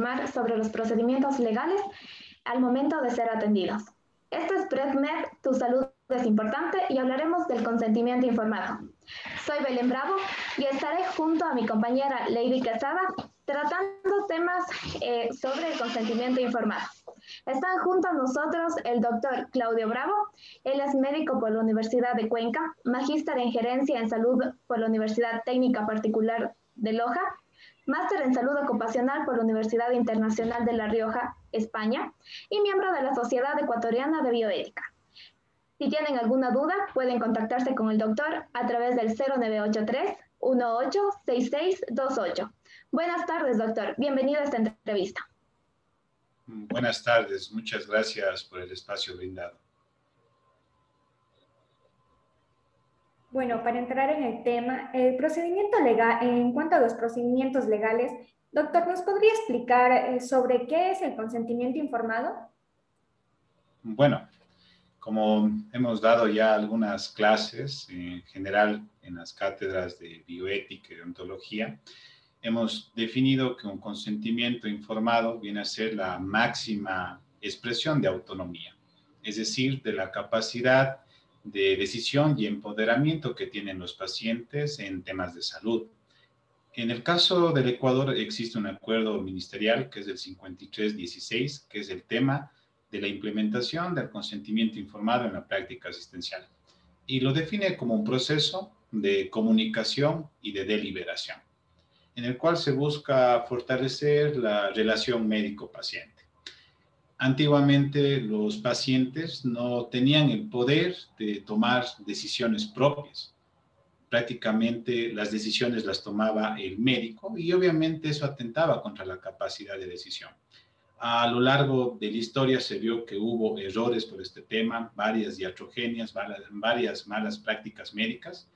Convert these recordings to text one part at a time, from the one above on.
informar sobre los procedimientos legales al momento de ser atendidos. Esto es PredMed, tu salud es importante y hablaremos del consentimiento informado. Soy Belén Bravo y estaré junto a mi compañera Lady Quesada tratando temas eh, sobre el consentimiento informado. Están junto a nosotros el doctor Claudio Bravo, él es médico por la Universidad de Cuenca, magíster en gerencia en salud por la Universidad Técnica Particular de Loja, máster en salud ocupacional por la Universidad Internacional de La Rioja, España, y miembro de la Sociedad Ecuatoriana de Bioética. Si tienen alguna duda, pueden contactarse con el doctor a través del 0983 186628. Buenas tardes, doctor. Bienvenido a esta entrevista. Buenas tardes. Muchas gracias por el espacio brindado. Bueno, para entrar en el tema, el procedimiento legal, en cuanto a los procedimientos legales, doctor, ¿nos podría explicar eh, sobre qué es el consentimiento informado? Bueno, como hemos dado ya algunas clases, en general en las cátedras de bioética y ontología, hemos definido que un consentimiento informado viene a ser la máxima expresión de autonomía, es decir, de la capacidad de decisión y empoderamiento que tienen los pacientes en temas de salud. En el caso del Ecuador existe un acuerdo ministerial que es del 5316, que es el tema de la implementación del consentimiento informado en la práctica asistencial y lo define como un proceso de comunicación y de deliberación, en el cual se busca fortalecer la relación médico-paciente. Antiguamente los pacientes no tenían el poder de tomar decisiones propias. Prácticamente las decisiones las tomaba el médico y obviamente eso atentaba contra la capacidad de decisión. A lo largo de la historia se vio que hubo errores por este tema, varias diatrogenias, varias malas prácticas médicas,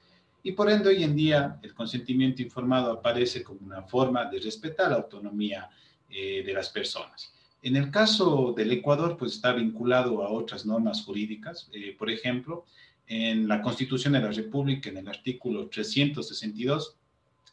y por ende hoy en día el consentimiento informado aparece como una forma de respetar la autonomía eh, de las personas. En el caso del Ecuador, pues está vinculado a otras normas jurídicas. Eh, por ejemplo, en la Constitución de la República, en el artículo 362,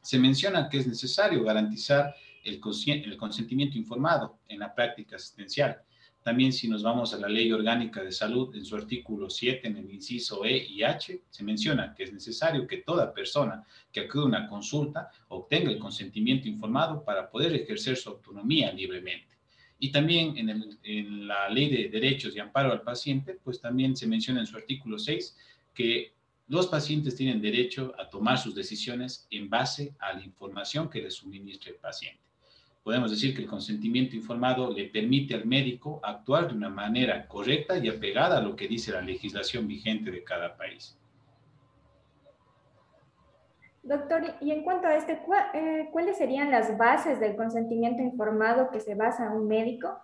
se menciona que es necesario garantizar el, el consentimiento informado en la práctica asistencial. También si nos vamos a la Ley Orgánica de Salud, en su artículo 7, en el inciso E y H, se menciona que es necesario que toda persona que acude a una consulta obtenga el consentimiento informado para poder ejercer su autonomía libremente. Y también en, la Ley de Derechos y Amparo al Paciente, pues también se menciona en su artículo 6 que los pacientes tienen derecho a tomar sus decisiones en base a la información que les suministre el paciente. Podemos decir que el consentimiento informado le permite al médico actuar de una manera correcta y apegada a lo que dice la legislación vigente de cada país. Doctor, y en cuanto a este, eh, ¿cuáles serían las bases del consentimiento informado que se basa un médico?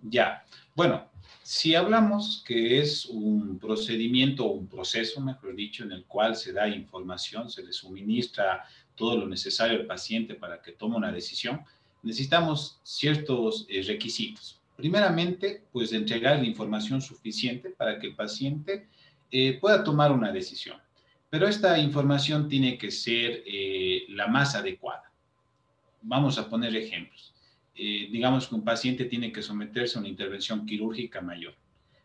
Ya, bueno, si hablamos que es un procedimiento o un proceso, mejor dicho, en el cual se da información, se le suministra todo lo necesario al paciente para que tome una decisión, necesitamos ciertos eh, requisitos. Primeramente, pues entregar la información suficiente para que el paciente eh, pueda tomar una decisión. Pero esta información tiene que ser eh, la más adecuada. Vamos a poner ejemplos. Eh, digamos que un paciente tiene que someterse a una intervención quirúrgica mayor.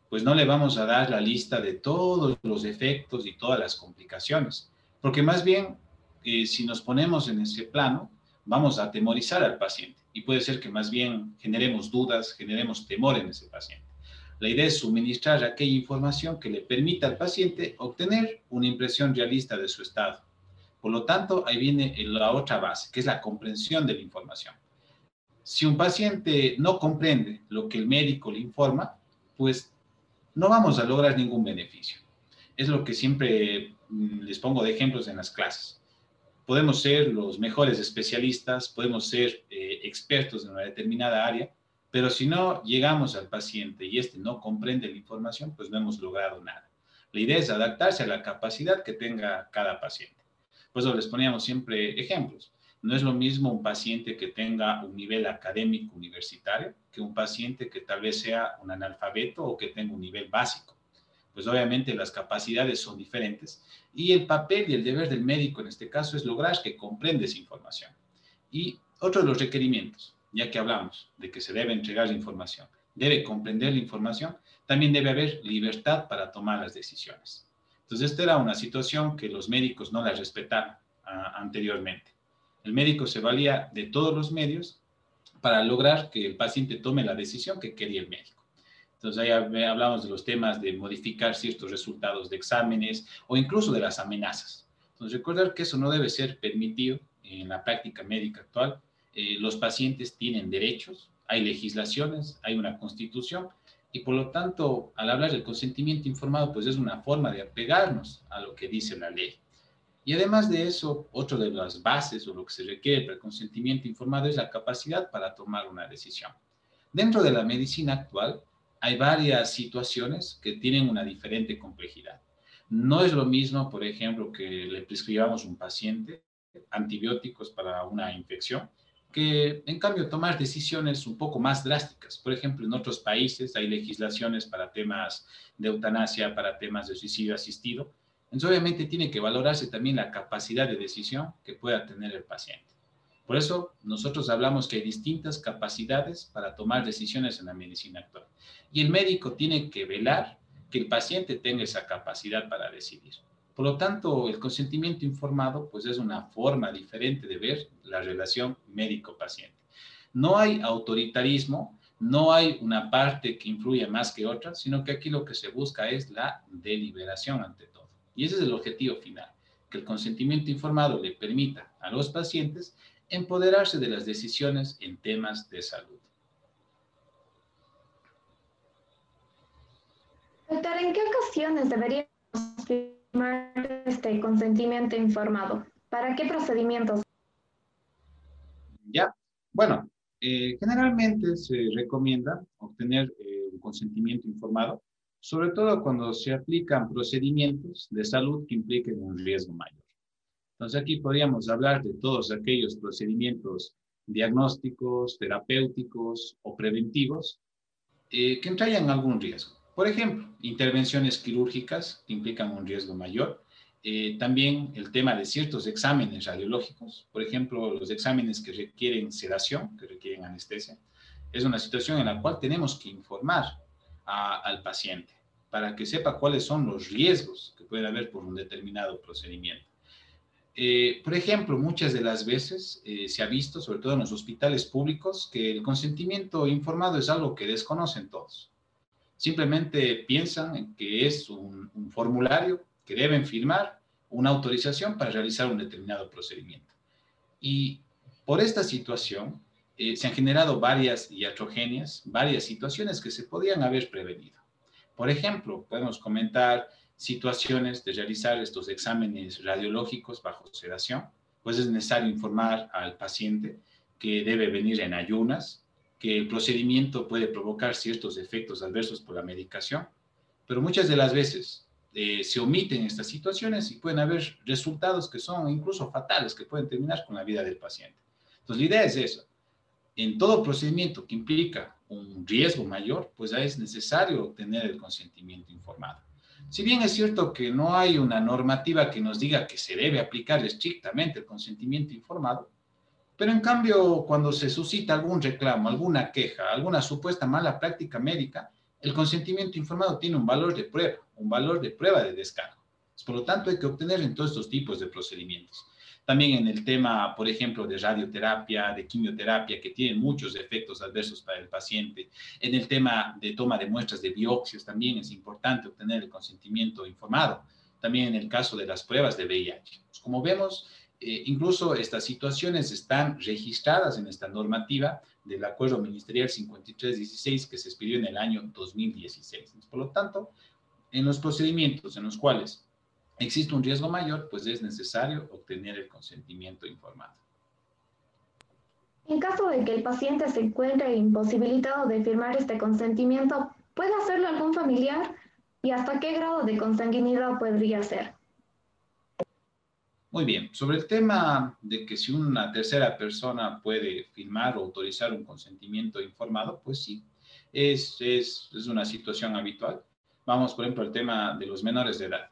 Pues no le vamos a dar la lista de todos los efectos y todas las complicaciones, porque más bien, eh, si nos ponemos en ese plano, vamos a atemorizar al paciente y puede ser que más bien generemos dudas, generemos temor en ese paciente. La idea es suministrar aquella información que le permita al paciente obtener una impresión realista de su estado. Por lo tanto, ahí viene la otra base, que es la comprensión de la información. Si un paciente no comprende lo que el médico le informa, pues no vamos a lograr ningún beneficio. Es lo que siempre mm, les pongo de ejemplos en las clases. Podemos ser los mejores especialistas, podemos ser eh, expertos en una determinada área, pero si no llegamos al paciente y este no comprende la información, pues no hemos logrado nada. La idea es adaptarse a la capacidad que tenga cada paciente. Por eso les poníamos siempre ejemplos. No es lo mismo un paciente que tenga un nivel académico universitario que un paciente que tal vez sea un analfabeto o que tenga un nivel básico. Pues obviamente las capacidades son diferentes y el papel y el deber del médico en este caso es lograr que comprenda esa información. Y otro de los requerimientos, ya que hablamos de que se debe entregar la información, debe comprender la información, también debe haber libertad para tomar las decisiones. Entonces, esta era una situación que los médicos no la respetaban ah, anteriormente. El médico se valía de todos los medios para lograr que el paciente tome la decisión que quería el médico. Entonces, ahí hablamos de los temas de modificar ciertos resultados de exámenes o incluso de las amenazas. Entonces, recordar que eso no debe ser permitido en la práctica médica actual. Eh, los pacientes tienen derechos, hay legislaciones, hay una constitución y por lo tanto, al hablar del consentimiento informado, pues es una forma de apegarnos a lo que dice la ley. Y además de eso, otra de las bases o lo que se requiere para el consentimiento informado es la capacidad para tomar una decisión. Dentro de la medicina actual, hay varias situaciones que tienen una diferente complejidad. No es lo mismo, por ejemplo, que le prescribamos a un paciente antibióticos para una infección, que en cambio tomar decisiones un poco más drásticas. Por ejemplo, en otros países hay legislaciones para temas de eutanasia, para temas de suicidio asistido. Entonces, obviamente tiene que valorarse también la capacidad de decisión que pueda tener el paciente. Por eso nosotros hablamos que hay distintas capacidades para tomar decisiones en la medicina actual. Y el médico tiene que velar que el paciente tenga esa capacidad para decidir. Por lo tanto, el consentimiento informado pues es una forma diferente de ver la relación médico-paciente. No hay autoritarismo, no hay una parte que influya más que otra, sino que aquí lo que se busca es la deliberación ante todo. Y ese es el objetivo final, que el consentimiento informado le permita a los pacientes empoderarse de las decisiones en temas de salud. Doctor, ¿en qué ocasiones deberíamos este consentimiento informado? ¿Para qué procedimientos? Ya, bueno, eh, generalmente se recomienda obtener eh, un consentimiento informado, sobre todo cuando se aplican procedimientos de salud que impliquen un riesgo mayor. Entonces aquí podríamos hablar de todos aquellos procedimientos diagnósticos, terapéuticos o preventivos eh, que entrañan algún riesgo. Por ejemplo, intervenciones quirúrgicas que implican un riesgo mayor. Eh, también el tema de ciertos exámenes radiológicos, por ejemplo, los exámenes que requieren sedación, que requieren anestesia. Es una situación en la cual tenemos que informar al paciente para que sepa cuáles son los riesgos que puede haber por un determinado procedimiento. Eh, por ejemplo, muchas de las veces eh, se ha visto, sobre todo en los hospitales públicos, que el consentimiento informado es algo que desconocen todos. Simplemente piensan que es un, formulario que deben firmar, una autorización para realizar un determinado procedimiento. Y por esta situación eh, se han generado varias iatrogenias, varias situaciones que se podían haber prevenido. Por ejemplo, podemos comentar situaciones de realizar estos exámenes radiológicos bajo sedación, pues es necesario informar al paciente que debe venir en ayunas, que el procedimiento puede provocar ciertos efectos adversos por la medicación, pero muchas de las veces eh, se omiten estas situaciones y pueden haber resultados que son incluso fatales, que pueden terminar con la vida del paciente. Entonces, la idea es eso. En todo procedimiento que implica un riesgo mayor, pues es necesario tener el consentimiento informado. Si bien es cierto que no hay una normativa que nos diga que se debe aplicar estrictamente el consentimiento informado, pero en cambio cuando se suscita algún reclamo, alguna queja, alguna supuesta mala práctica médica, el consentimiento informado tiene un valor de prueba, un valor de prueba de descargo. Por lo tanto, hay que obtener en todos estos tipos de procedimientos. También en el tema, por ejemplo, de radioterapia, de quimioterapia, que tienen muchos efectos adversos para el paciente. En el tema de toma de muestras de biopsias, también es importante obtener el consentimiento informado. También en el caso de las pruebas de VIH. Pues, como vemos, eh, incluso estas situaciones están registradas en esta normativa del Acuerdo Ministerial 5316 que se expidió en el año 2016. Por lo tanto, en los procedimientos en los cuales existe un riesgo mayor, pues es necesario obtener el consentimiento informado. En caso de que el paciente se encuentre imposibilitado de firmar este consentimiento, ¿puede hacerlo algún familiar? ¿Y hasta qué grado de consanguinidad podría ser? Muy bien, sobre el tema de que si una tercera persona puede firmar o autorizar un consentimiento informado, pues sí, es, es, es una situación habitual. Vamos, por ejemplo, al tema de los menores de edad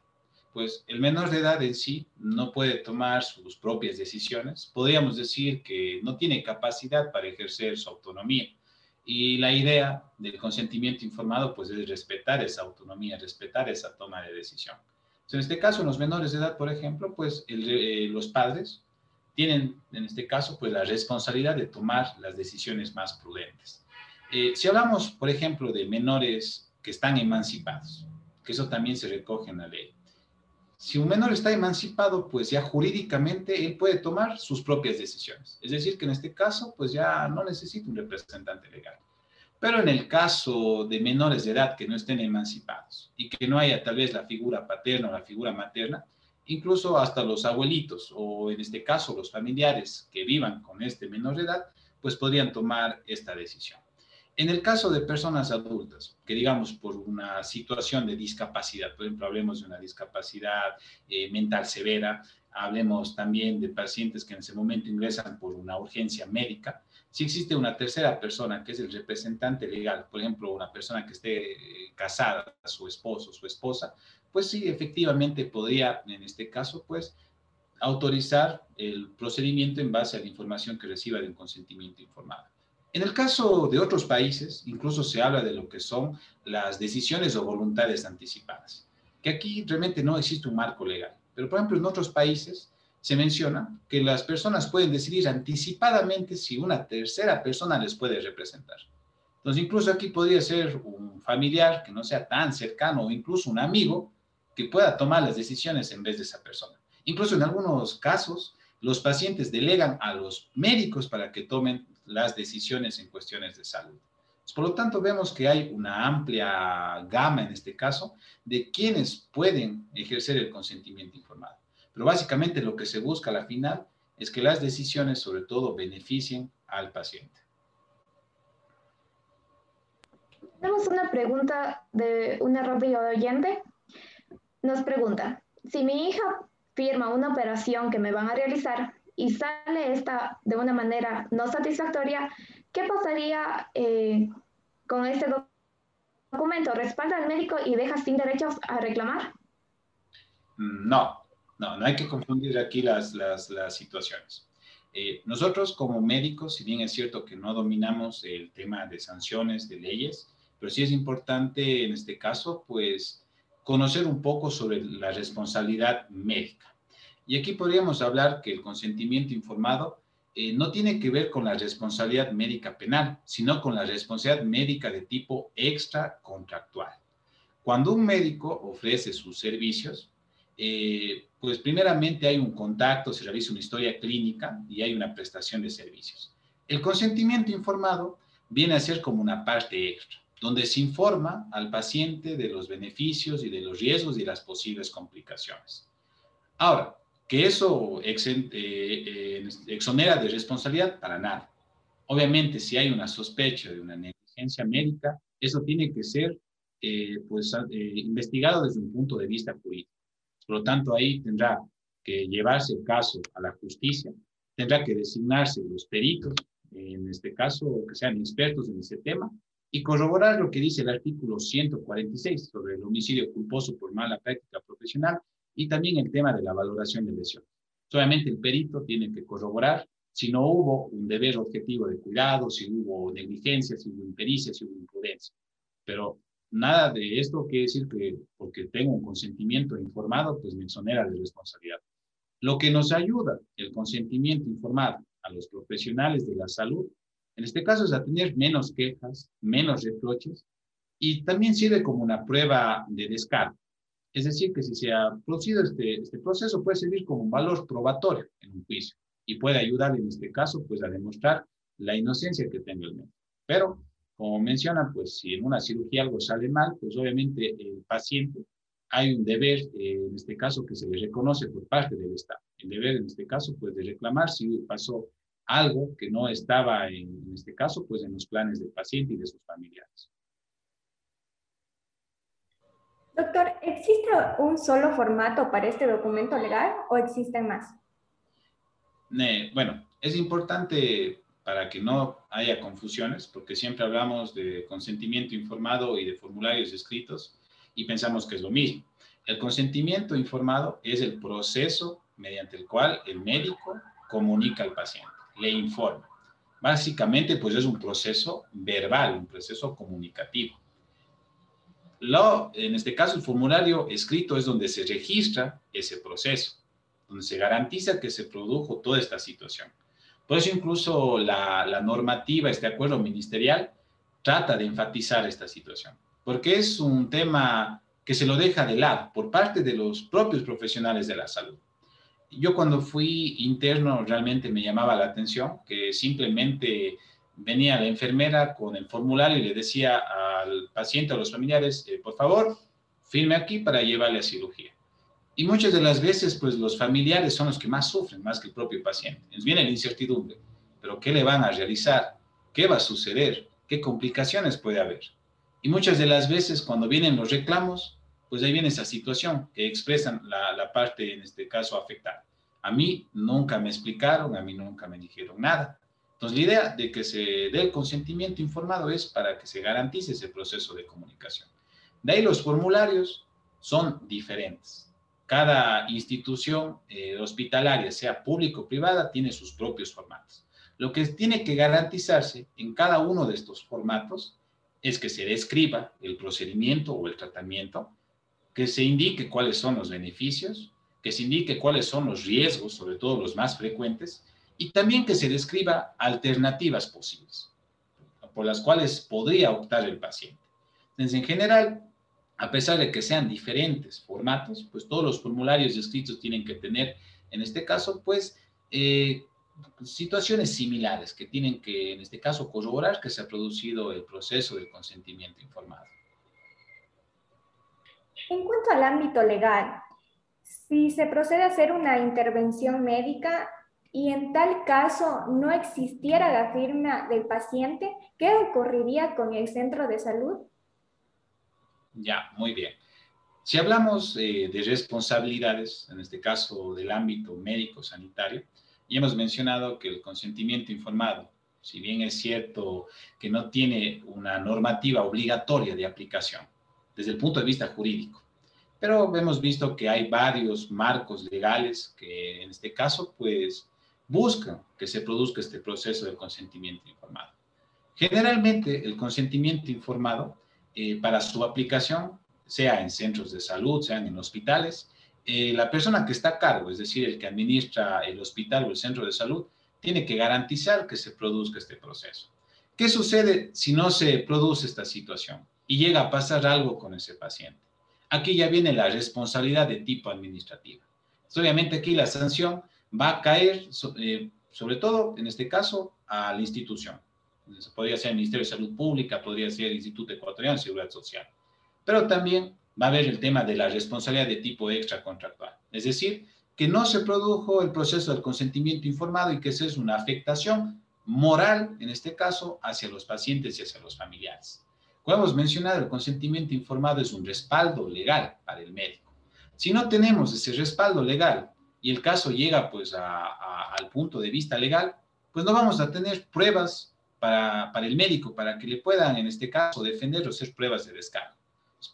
pues el menor de edad en sí no puede tomar sus propias decisiones. Podríamos decir que no tiene capacidad para ejercer su autonomía. Y la idea del consentimiento informado, pues es respetar esa autonomía, respetar esa toma de decisión. En este caso, en los menores de edad, por ejemplo, pues eh, los padres tienen, en este caso, pues la responsabilidad de tomar las decisiones más prudentes. Eh, si hablamos, por ejemplo, de menores que están emancipados, que eso también se recoge en la ley. Si un menor está emancipado, pues ya jurídicamente él puede tomar sus propias decisiones. Es decir, que en este caso, pues ya no necesita un representante legal. Pero en el caso de menores de edad que no estén emancipados y que no haya tal vez la figura paterna o la figura materna, incluso hasta los abuelitos o en este caso los familiares que vivan con este menor de edad, pues podrían tomar esta decisión. En el caso de personas adultas, que digamos por una situación de discapacidad, por ejemplo, hablemos de una discapacidad eh, mental severa, hablemos también de pacientes que en ese momento ingresan por una urgencia médica, si existe una tercera persona que es el representante legal, por ejemplo, una persona que esté eh, casada, su esposo, su esposa, pues sí, efectivamente podría, en este caso, pues, autorizar el procedimiento en base a la información que reciba de un consentimiento informado. En el caso de otros países, incluso se habla de lo que son las decisiones o voluntades anticipadas, que aquí realmente no existe un marco legal. Pero, por ejemplo, en otros países se menciona que las personas pueden decidir anticipadamente si una tercera persona les puede representar. Entonces, incluso aquí podría ser un familiar que no sea tan cercano o incluso un amigo que pueda tomar las decisiones en vez de esa persona. Incluso en algunos casos, los pacientes delegan a los médicos para que tomen las decisiones en cuestiones de salud. Por lo tanto, vemos que hay una amplia gama en este caso de quienes pueden ejercer el consentimiento informado. Pero básicamente lo que se busca a la final es que las decisiones sobre todo beneficien al paciente. Tenemos una pregunta de una rápida oyente. Nos pregunta, si mi hija firma una operación que me van a realizar, y sale esta de una manera no satisfactoria, ¿qué pasaría eh, con este documento? ¿Respalda al médico y deja sin derechos a reclamar? No, no, no hay que confundir aquí las, las, las situaciones. Eh, nosotros como médicos, si bien es cierto que no dominamos el tema de sanciones, de leyes, pero sí es importante en este caso, pues, conocer un poco sobre la responsabilidad médica. Y aquí podríamos hablar que el consentimiento informado eh, no tiene que ver con la responsabilidad médica penal, sino con la responsabilidad médica de tipo extracontractual. Cuando un médico ofrece sus servicios, eh, pues primeramente hay un contacto, se realiza una historia clínica y hay una prestación de servicios. El consentimiento informado viene a ser como una parte extra, donde se informa al paciente de los beneficios y de los riesgos y las posibles complicaciones. Ahora, que eso eh, eh, exonera de responsabilidad para nada. Obviamente, si hay una sospecha de una negligencia médica, eso tiene que ser pues, investigado desde un punto de vista jurídico. Por lo tanto, ahí tendrá que llevarse el caso a la justicia, tendrá que designarse los peritos, en este caso, que sean expertos en ese tema, y corroborar lo que dice el artículo 146 sobre el homicidio culposo por mala práctica profesional y también el tema de la valoración de lesiones. Solamente el perito tiene que corroborar si no hubo un deber objetivo de cuidado, si hubo negligencia, si hubo impericia, si hubo imprudencia. Pero nada de esto quiere decir que porque tengo un consentimiento informado, pues me exonera de responsabilidad. Lo que nos ayuda el consentimiento informado a los profesionales de la salud, en este caso es a tener menos quejas, menos reproches, y también sirve como una prueba de descarte. Es decir, que si se ha producido este, este proceso puede servir como un valor probatorio en un juicio y puede ayudar en este caso pues a demostrar la inocencia que tenga el médico. Pero, como menciona, pues si en una cirugía algo sale mal, pues obviamente el paciente hay un deber, eh, en este caso, que se le reconoce por parte del Estado. El deber, en este caso, pues de reclamar si pasó algo que no estaba, en, en este caso, pues en los planes del paciente y de sus familiares. Doctor, ¿existe un solo formato para este documento legal o existen más? bueno, es importante para que no haya confusiones, porque siempre hablamos de consentimiento informado y de formularios escritos, y pensamos que es lo mismo. El consentimiento informado es el proceso mediante el cual el médico comunica al paciente, le informa. Básicamente, pues es un proceso verbal, un proceso comunicativo. Lo, en este caso, el formulario escrito es donde se registra ese proceso, donde se garantiza que se produjo toda esta situación. Por eso incluso la, la normativa, este acuerdo ministerial, trata de enfatizar esta situación, porque es un tema que se lo deja de lado por parte de los propios profesionales de la salud. Yo cuando fui interno realmente me llamaba la atención que simplemente venía la enfermera con el formulario y le decía al paciente, a los familiares, eh, por favor, firme aquí para llevarle a cirugía. Y muchas de las veces, pues los familiares son los que más sufren, más que el propio paciente. Les viene la incertidumbre, pero ¿qué le van a realizar? ¿Qué va a suceder? ¿Qué complicaciones puede haber? Y muchas de las veces cuando vienen los reclamos, pues ahí viene esa situación que expresan la, la parte, en este caso, afectada. A mí nunca me explicaron, a mí nunca me dijeron nada. Entonces, la idea de que se dé el consentimiento informado es para que se garantice ese proceso de comunicación. De ahí los formularios son diferentes. Cada institución eh, hospitalaria, sea público o privada, tiene sus propios formatos. Lo que tiene que garantizarse en cada uno de estos formatos es que se describa el procedimiento o el tratamiento, que se indique cuáles son los beneficios, que se indique cuáles son los riesgos, sobre todo los más frecuentes, y también que se describa alternativas posibles por las cuales podría optar el paciente. Entonces, en general, a pesar de que sean diferentes formatos, pues todos los formularios escritos tienen que tener, en este caso, pues, eh, situaciones similares que tienen que, en este caso, corroborar que se ha producido el proceso del consentimiento informado. En cuanto al ámbito legal, si se procede a hacer una intervención médica, y en tal caso no existiera la firma del paciente, ¿qué ocurriría con el centro de salud? Ya, muy bien. Si hablamos eh, de responsabilidades, en este caso del ámbito médico-sanitario, ya hemos mencionado que el consentimiento informado, si bien es cierto que no tiene una normativa obligatoria de aplicación desde el punto de vista jurídico, pero hemos visto que hay varios marcos legales que en este caso pues buscan que se produzca este proceso de consentimiento informado. Generalmente el consentimiento informado eh, para su aplicación, sea en centros de salud, sean en hospitales, eh, la persona que está a cargo, es decir, el que administra el hospital o el centro de salud, tiene que garantizar que se produzca este proceso. ¿Qué sucede si no se produce esta situación y llega a pasar algo con ese paciente? Aquí ya viene la responsabilidad de tipo administrativa. Obviamente aquí la sanción va a caer eh, sobre todo, en este caso, a la institución. Podría ser el Ministerio de Salud Pública, podría ser el Instituto Ecuatoriano de Seguridad Social. Pero también va a haber el tema de la responsabilidad de tipo extracontractual. Es decir, que no se produjo el proceso del consentimiento informado y que esa es una afectación moral, en este caso, hacia los pacientes y hacia los familiares. Como hemos mencionado, el consentimiento informado es un respaldo legal para el médico. Si no tenemos ese respaldo legal y el caso llega pues al punto de vista legal, pues no vamos a tener pruebas para, el médico, para que le puedan en este caso defender o hacer pruebas de descargo.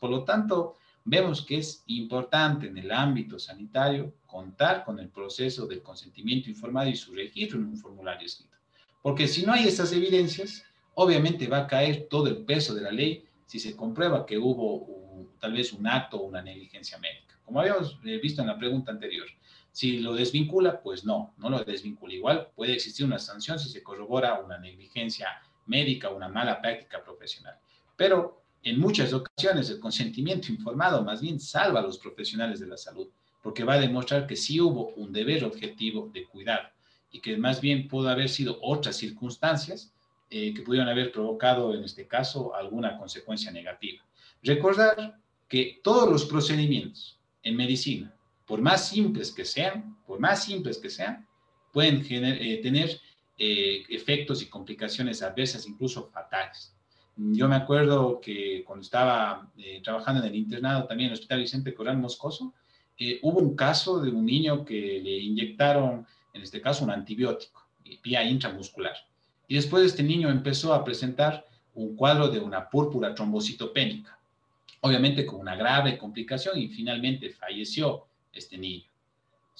Por lo tanto, vemos que es importante en el ámbito sanitario contar con el proceso del consentimiento informado y su registro en un formulario escrito. Porque si no hay estas evidencias, obviamente va a caer todo el peso de la ley si se comprueba que hubo tal vez un acto o una negligencia médica. Como habíamos eh, visto en la pregunta anterior, si lo desvincula, pues no, no lo desvincula. Igual puede existir una sanción si se corrobora una negligencia médica una mala práctica profesional. Pero en muchas ocasiones el consentimiento informado más bien salva a los profesionales de la salud, porque va a demostrar que sí hubo un deber objetivo de cuidar y que más bien pudo haber sido otras circunstancias eh, que pudieron haber provocado, en este caso, alguna consecuencia negativa. Recordar que todos los procedimientos en medicina, por más simples que sean, por más simples que sean, pueden eh, tener eh, efectos y complicaciones adversas, incluso fatales. Yo me acuerdo que cuando estaba eh, trabajando en el internado también en el Hospital Vicente Corral Moscoso, hubo un caso de un niño que le inyectaron, en este caso, un antibiótico, vía intramuscular. Y después este niño empezó a presentar un cuadro de una púrpura trombocitopénica. obviamente con una grave complicación y finalmente falleció este niño.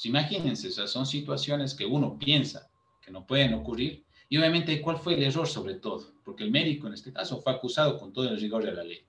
imagínense, esas son situaciones que uno piensa que no pueden ocurrir y obviamente cuál fue el error sobre todo, porque el médico en este caso fue acusado con todo el rigor de la ley.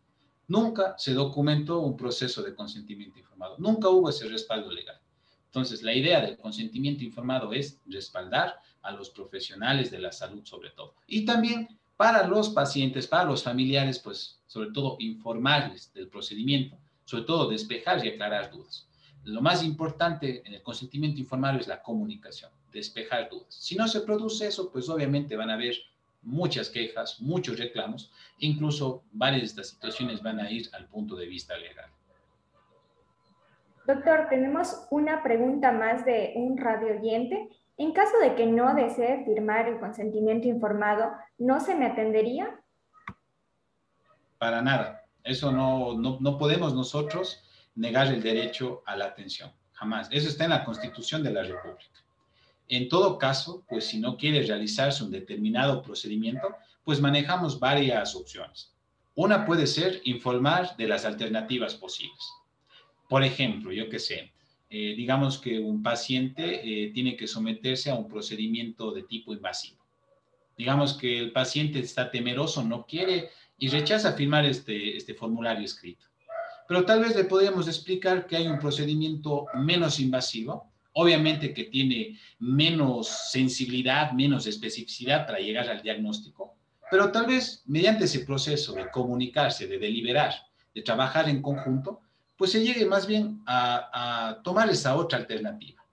Nunca se documentó un proceso de consentimiento informado, nunca hubo ese respaldo legal. Entonces, la idea del consentimiento informado es respaldar a los profesionales de la salud sobre todo. Y también para los pacientes, para los familiares, pues sobre todo informarles del procedimiento, sobre todo despejar y aclarar dudas. Lo más importante en el consentimiento informado es la comunicación, despejar dudas. Si no se produce eso, pues obviamente van a haber muchas quejas, muchos reclamos, incluso varias de estas situaciones van a ir al punto de vista legal. Doctor, tenemos una pregunta más de un radio oyente. En caso de que no desee firmar el consentimiento informado, ¿no se me atendería? Para nada. Eso no, no, no podemos nosotros negar el derecho a la atención. Jamás. Eso está en la Constitución de la República. En todo caso, pues si no quiere realizarse un determinado procedimiento, pues manejamos varias opciones. Una puede ser informar de las alternativas posibles. Por ejemplo, yo qué sé, eh, digamos que un paciente eh, tiene que someterse a un procedimiento de tipo invasivo. Digamos que el paciente está temeroso, no quiere y rechaza firmar este, este formulario escrito. Pero tal vez le podríamos explicar que hay un procedimiento menos invasivo, obviamente que tiene menos sensibilidad, menos especificidad para llegar al diagnóstico, pero tal vez mediante ese proceso de comunicarse, de deliberar, de trabajar en conjunto, pues se llegue más bien a, tomar esa otra alternativa.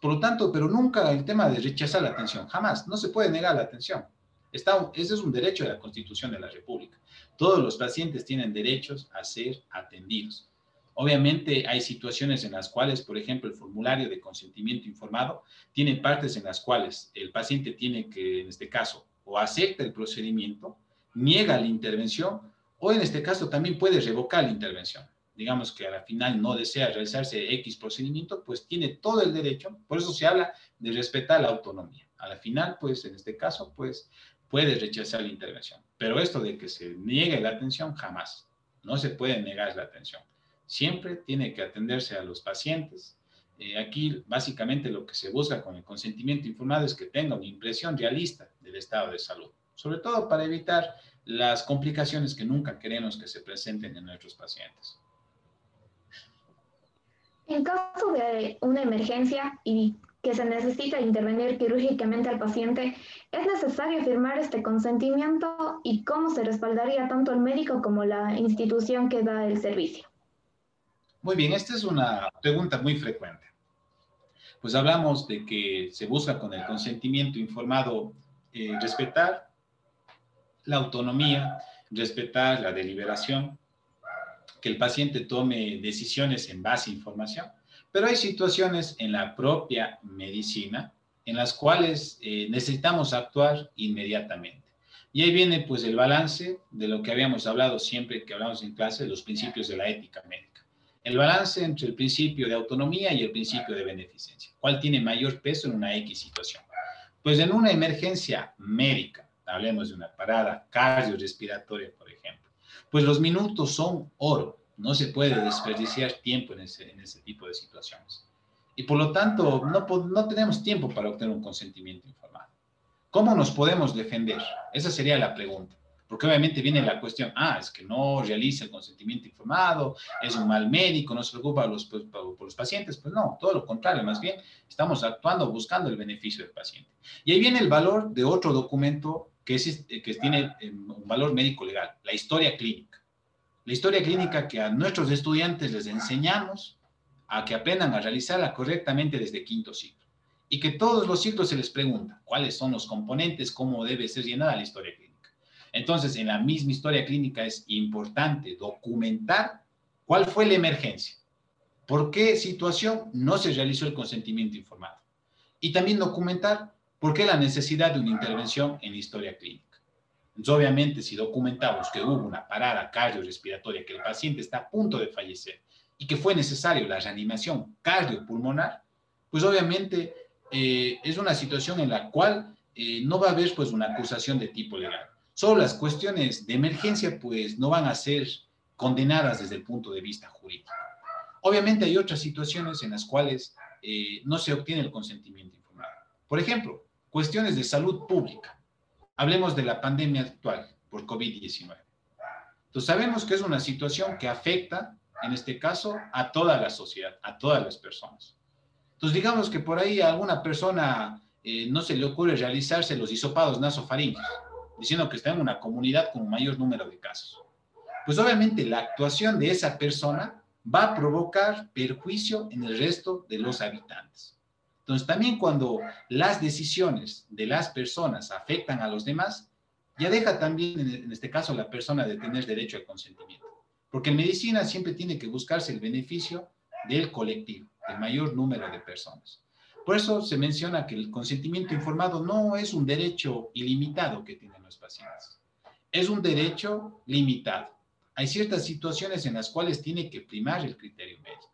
Por lo tanto, pero nunca el tema de rechazar la atención, jamás, no se puede negar la atención. Está, ese es un derecho de la Constitución de la República. Todos los pacientes tienen derechos a ser atendidos. Obviamente hay situaciones en las cuales, por ejemplo, el formulario de consentimiento informado tiene partes en las cuales el paciente tiene que, en este caso, o acepta el procedimiento, niega la intervención, o en este caso también puede revocar la intervención digamos que a la final no desea realizarse X procedimiento, pues tiene todo el derecho, por eso se habla de respetar la autonomía. A la final, pues en este caso, pues puede rechazar la intervención. Pero esto de que se niegue la atención, jamás. No se puede negar la atención. Siempre tiene que atenderse a los pacientes. Eh, aquí, básicamente, lo que se busca con el consentimiento informado es que tenga una impresión realista del estado de salud, sobre todo para evitar las complicaciones que nunca queremos que se presenten en nuestros pacientes. En caso de una emergencia y que se necesita intervenir quirúrgicamente al paciente, ¿es necesario firmar este consentimiento y cómo se respaldaría tanto el médico como la institución que da el servicio? Muy bien, esta es una pregunta muy frecuente. Pues hablamos de que se busca con el consentimiento informado eh, respetar la autonomía, respetar la deliberación, que el paciente tome decisiones en base a información, pero hay situaciones en la propia medicina en las cuales eh, necesitamos actuar inmediatamente. Y ahí viene pues el balance de lo que habíamos hablado siempre que hablamos en clase, los principios de la ética médica. El balance entre el principio de autonomía y el principio de beneficencia. ¿Cuál tiene mayor peso en una X situación? Pues en una emergencia médica, hablemos de una parada cardiorrespiratoria, por ejemplo, pues los minutos son oro. No se puede desperdiciar tiempo en ese, en ese tipo de situaciones. Y por lo tanto, no, no tenemos tiempo para obtener un consentimiento informado. ¿Cómo nos podemos defender? Esa sería la pregunta. Porque obviamente viene la cuestión, ah, es que no realiza el consentimiento informado, es un mal médico, no se preocupa por los, por los pacientes. Pues no, todo lo contrario, más bien estamos actuando buscando el beneficio del paciente. Y ahí viene el valor de otro documento que, es, que tiene eh, un valor médico legal, la historia clínica. La historia clínica que a nuestros estudiantes les enseñamos a que aprendan a realizarla correctamente desde quinto ciclo. Y que todos los ciclos se les pregunta cuáles son los componentes, cómo debe ser llenada la historia clínica. Entonces, en la misma historia clínica es importante documentar cuál fue la emergencia, por qué situación no se realizó el consentimiento informado. Y también documentar ¿Por qué la necesidad de una intervención en historia clínica? Entonces, obviamente, si documentamos que hubo una parada cardiorrespiratoria, que el paciente está a punto de fallecer y que fue necesario la reanimación cardiopulmonar, pues obviamente eh, es una situación en la cual eh, no va a haber pues una acusación de tipo legal. Solo las cuestiones de emergencia pues no van a ser condenadas desde el punto de vista jurídico. Obviamente hay otras situaciones en las cuales eh, no se obtiene el consentimiento informado. Por ejemplo, cuestiones de salud pública. Hablemos de la pandemia actual por COVID-19. Entonces sabemos que es una situación que afecta, en este caso, a toda la sociedad, a todas las personas. Entonces digamos que por ahí a alguna persona eh, no se le ocurre realizarse los hisopados nasofaringios, diciendo que está en una comunidad con un mayor número de casos. Pues obviamente la actuación de esa persona va a provocar perjuicio en el resto de los habitantes. Entonces también cuando las decisiones de las personas afectan a los demás, ya deja también en este caso la persona de tener derecho al consentimiento. Porque en medicina siempre tiene que buscarse el beneficio del colectivo, del mayor número de personas. Por eso se menciona que el consentimiento informado no es un derecho ilimitado que tienen los pacientes, es un derecho limitado. Hay ciertas situaciones en las cuales tiene que primar el criterio médico.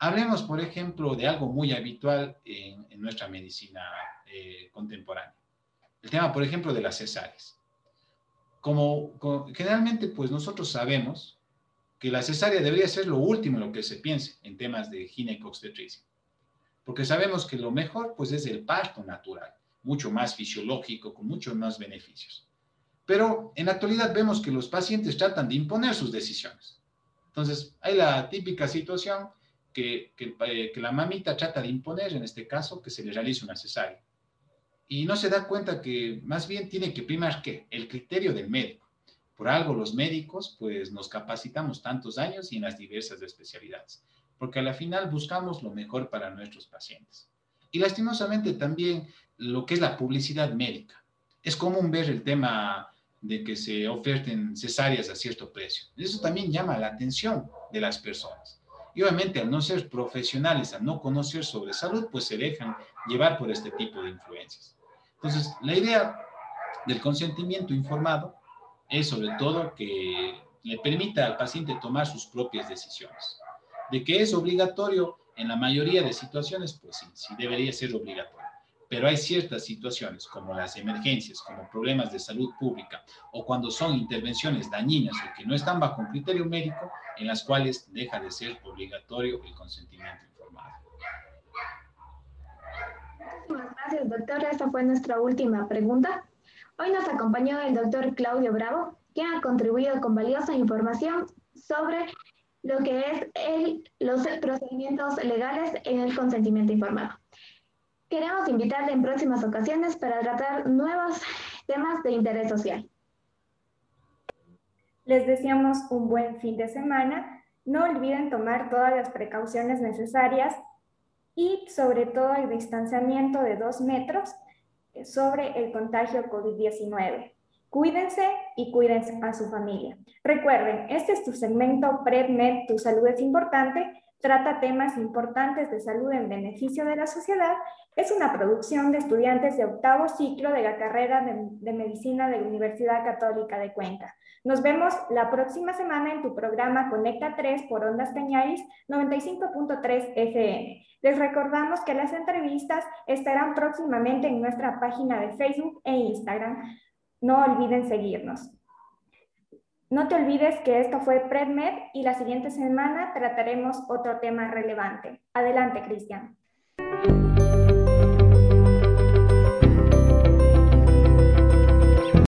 Hablemos, por ejemplo, de algo muy habitual en, nuestra medicina eh, contemporánea. El tema, por ejemplo, de las cesáreas. Como, generalmente, pues nosotros sabemos que la cesárea debería ser lo último en lo que se piense en temas de ginecobstetricia porque sabemos que lo mejor pues es el parto natural, mucho más fisiológico, con muchos más beneficios. Pero en la actualidad vemos que los pacientes tratan de imponer sus decisiones. Entonces, hay la típica situación que, que, eh, que la mamita trata de imponer, en este caso, que se le realice una cesárea. Y no se da cuenta que más bien tiene que primar ¿qué? El criterio del médico. Por algo los médicos pues nos capacitamos tantos años y en las diversas especialidades porque a la final buscamos lo mejor para nuestros pacientes. Y lastimosamente también lo que es la publicidad médica. Es común ver el tema de que se oferten cesáreas a cierto precio. Eso también llama la atención de las personas. Obviamente al no ser profesionales, al no conocer sobre salud, pues se dejan llevar por este tipo de influencias. Entonces, la idea del consentimiento informado es sobre todo que le permita al paciente tomar sus propias decisiones. De que es obligatorio en la mayoría de situaciones, pues sí, sí debería ser obligatorio. Pero hay ciertas situaciones, como las emergencias, como problemas de salud pública, o cuando son intervenciones dañinas o que no están bajo un criterio médico, en las cuales deja de ser obligatorio el consentimiento informado. Muchísimas gracias, doctor. Esta fue nuestra última pregunta. Hoy nos acompañó el doctor Claudio Bravo, quien ha contribuido con valiosa información sobre lo que es el, los procedimientos legales en el consentimiento informado. Queremos invitarle en próximas ocasiones para tratar nuevos temas de interés social. Les deseamos un buen fin de semana. No olviden tomar todas las precauciones necesarias y sobre todo el distanciamiento de dos metros sobre el contagio COVID-19. Cuídense y cuídense a su familia. Recuerden, este es tu segmento PredMed, tu salud es importante. Trata temas importantes de salud en beneficio de la sociedad. Es una producción de estudiantes de octavo ciclo de la carrera de, Medicina de la Universidad Católica de Cuenca. Nos vemos la próxima semana en tu programa Conecta 3 por Ondas Cañaris 95.3 FM. Les recordamos que las entrevistas estarán próximamente en nuestra página de Facebook e Instagram. No olviden seguirnos. No te olvides que esto fue PredMed y la siguiente semana trataremos otro tema relevante. Adelante, Cristian.